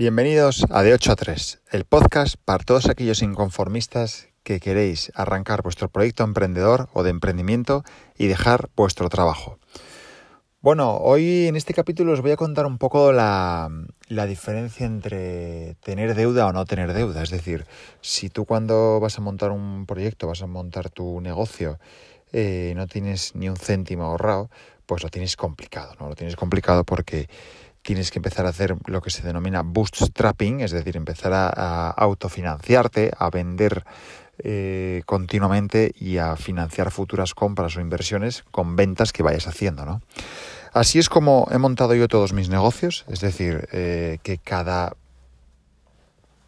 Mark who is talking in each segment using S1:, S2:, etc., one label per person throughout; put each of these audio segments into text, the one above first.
S1: Bienvenidos a De 8 a 3, el podcast para todos aquellos inconformistas que queréis arrancar vuestro proyecto emprendedor o de emprendimiento y dejar vuestro trabajo. Bueno, hoy en este capítulo os voy a contar un poco la, diferencia entre tener deuda o no tener deuda. Es decir, si tú cuando vas a montar un proyecto, vas a montar tu negocio, eh, no tienes ni un céntimo ahorrado, pues lo tienes complicado, ¿no? Lo tienes complicado porque tienes que empezar a hacer lo que se denomina bootstrapping, es decir, empezar a, autofinanciarte, a vender eh, continuamente y a financiar futuras compras o inversiones con ventas que vayas haciendo, ¿no? Así es como he montado yo todos mis negocios, es decir, eh, que cada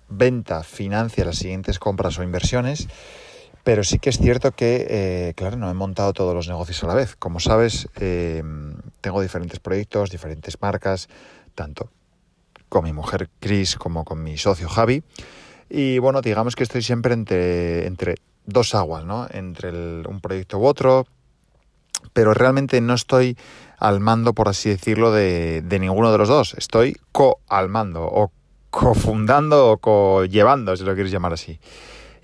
S1: venta financia las siguientes compras o inversiones, pero sí que es cierto que, eh, claro, no he montado todos los negocios a la vez. Como sabes, eh, tengo diferentes proyectos, diferentes marcas, tanto con mi mujer Chris como con mi socio Javi. Y bueno, digamos que estoy siempre entre, entre dos aguas, ¿no? Entre un proyecto u otro, pero realmente no estoy al mando, por así decirlo, de, ninguno de los dos. Estoy co-al mando, o cofundando, o co-llevando, si lo quieres llamar así.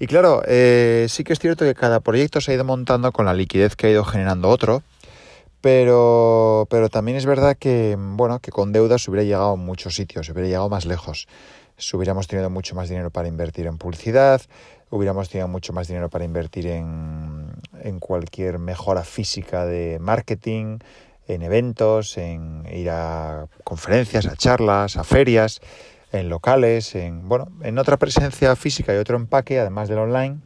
S1: Y claro, eh, sí que es cierto que cada proyecto se ha ido montando con la liquidez que ha ido generando otro, pero, pero también es verdad que, bueno, que con deudas hubiera llegado a muchos sitios, hubiera llegado más lejos. Hubiéramos tenido mucho más dinero para invertir en publicidad, hubiéramos tenido mucho más dinero para invertir en, en cualquier mejora física de marketing, en eventos, en ir a conferencias, a charlas, a ferias, en locales, en bueno, en otra presencia física y otro empaque, además del online,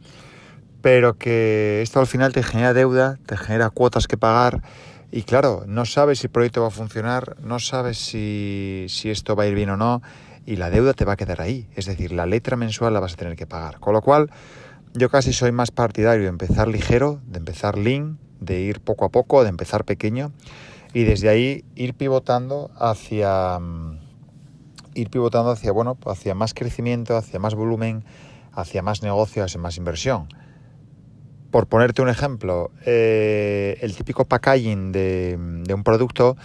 S1: pero que esto al final te genera deuda, te genera cuotas que pagar y claro, no sabes si el proyecto va a funcionar, no sabes si, esto va a ir bien o no y la deuda te va a quedar ahí, es decir, la letra mensual la vas a tener que pagar. Con lo cual, yo casi soy más partidario de empezar ligero, de empezar lean, de ir poco a poco, de empezar pequeño y desde ahí ir pivotando hacia mm, ir pivotando hacia bueno hacia más crecimiento hacia más volumen hacia más negocio hacia más inversión por ponerte un ejemplo eh, el típico packaging de, un producto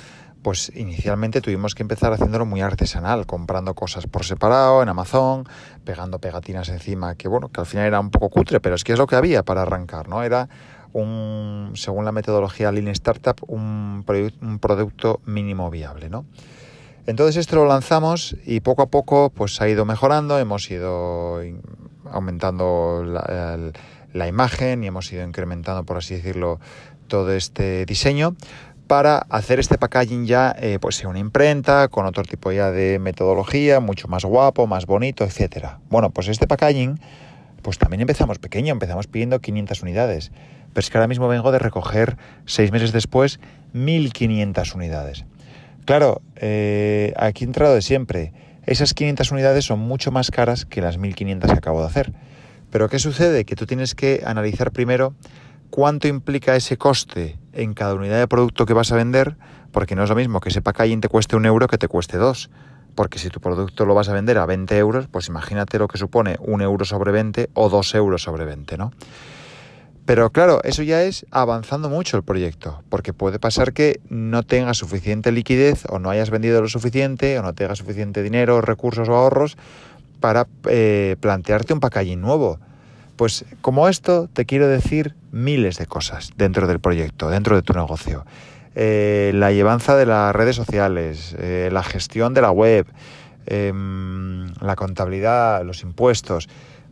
S1: pues inicialmente tuvimos que empezar haciéndolo muy artesanal comprando cosas por separado en Amazon pegando pegatinas encima que bueno que al final era un poco cutre pero es que es lo que había para arrancar no era un, según la metodología Lean Startup, un, producto mínimo viable, ¿no? Entonces esto lo lanzamos y poco a poco pues ha ido mejorando, hemos ido aumentando la, imagen y hemos ido incrementando, por así decirlo, todo este diseño para hacer este packaging ya eh, pues en una imprenta, con otro tipo ya de metodología, mucho más guapo, más bonito, etcétera. Bueno, pues este packaging, pues también empezamos pequeño, empezamos pidiendo 500 unidades. Pero es que ahora mismo vengo de recoger, seis meses después, 1.500 unidades. Claro, eh, aquí entrado de siempre. Esas 500 unidades son mucho más caras que las 1.500 que acabo de hacer. Pero ¿qué sucede? Que tú tienes que analizar primero cuánto implica ese coste en cada unidad de producto que vas a vender, porque no es lo mismo que ese packaging te cueste un euro que te cueste dos. Porque si tu producto lo vas a vender a 20 euros, pues imagínate lo que supone un euro sobre 20 o dos euros sobre 20, ¿no? Pero claro, eso ya es avanzando mucho el proyecto, porque puede pasar que no tengas suficiente liquidez o no hayas vendido lo suficiente o no tengas suficiente dinero, recursos o ahorros para eh, plantearte un packaging nuevo. Pues como esto te quiero decir miles de cosas dentro del proyecto, dentro de tu negocio. Eh, la llevanza de las redes sociales, eh, la gestión de la web, em, la contabilidad, los impuestos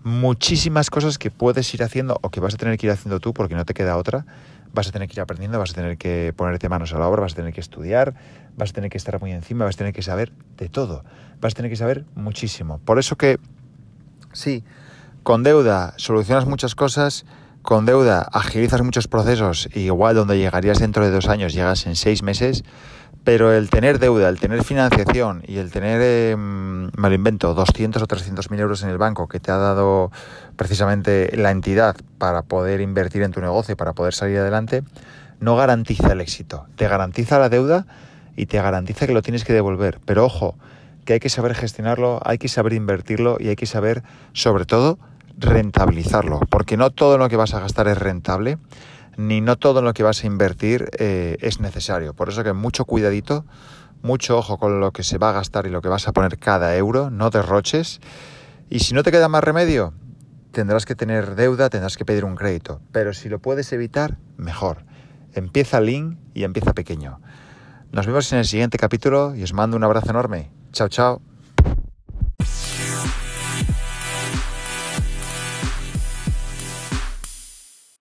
S1: muchísimas cosas que puedes ir haciendo o que vas a tener que ir haciendo tú porque no te queda otra. Vas a tener que ir aprendiendo, vas a tener que ponerte manos a la obra, vas a tener que estudiar, vas a tener que estar muy encima, vas a tener que saber de todo, vas a tener que saber muchísimo. Por eso que, sí, con deuda solucionas muchas cosas, con deuda agilizas muchos procesos, y igual donde llegarías dentro de dos años llegas en seis meses, pero el tener deuda, el tener financiación y el tener, eh, me lo invento, 200 o 300 mil euros en el banco que te ha dado precisamente la entidad para poder invertir en tu negocio y para poder salir adelante, no garantiza el éxito. Te garantiza la deuda y te garantiza que lo tienes que devolver. Pero ojo, que hay que saber gestionarlo, hay que saber invertirlo y hay que saber, sobre todo, rentabilizarlo. Porque no todo lo que vas a gastar es rentable ni no todo lo que vas a invertir eh, es necesario. Por eso que mucho cuidadito, mucho ojo con lo que se va a gastar y lo que vas a poner cada euro, no derroches. Y si no te queda más remedio, tendrás que tener deuda, tendrás que pedir un crédito. Pero si lo puedes evitar, mejor. Empieza lean y empieza pequeño. Nos vemos en el siguiente capítulo y os mando un abrazo enorme. Chao, chao.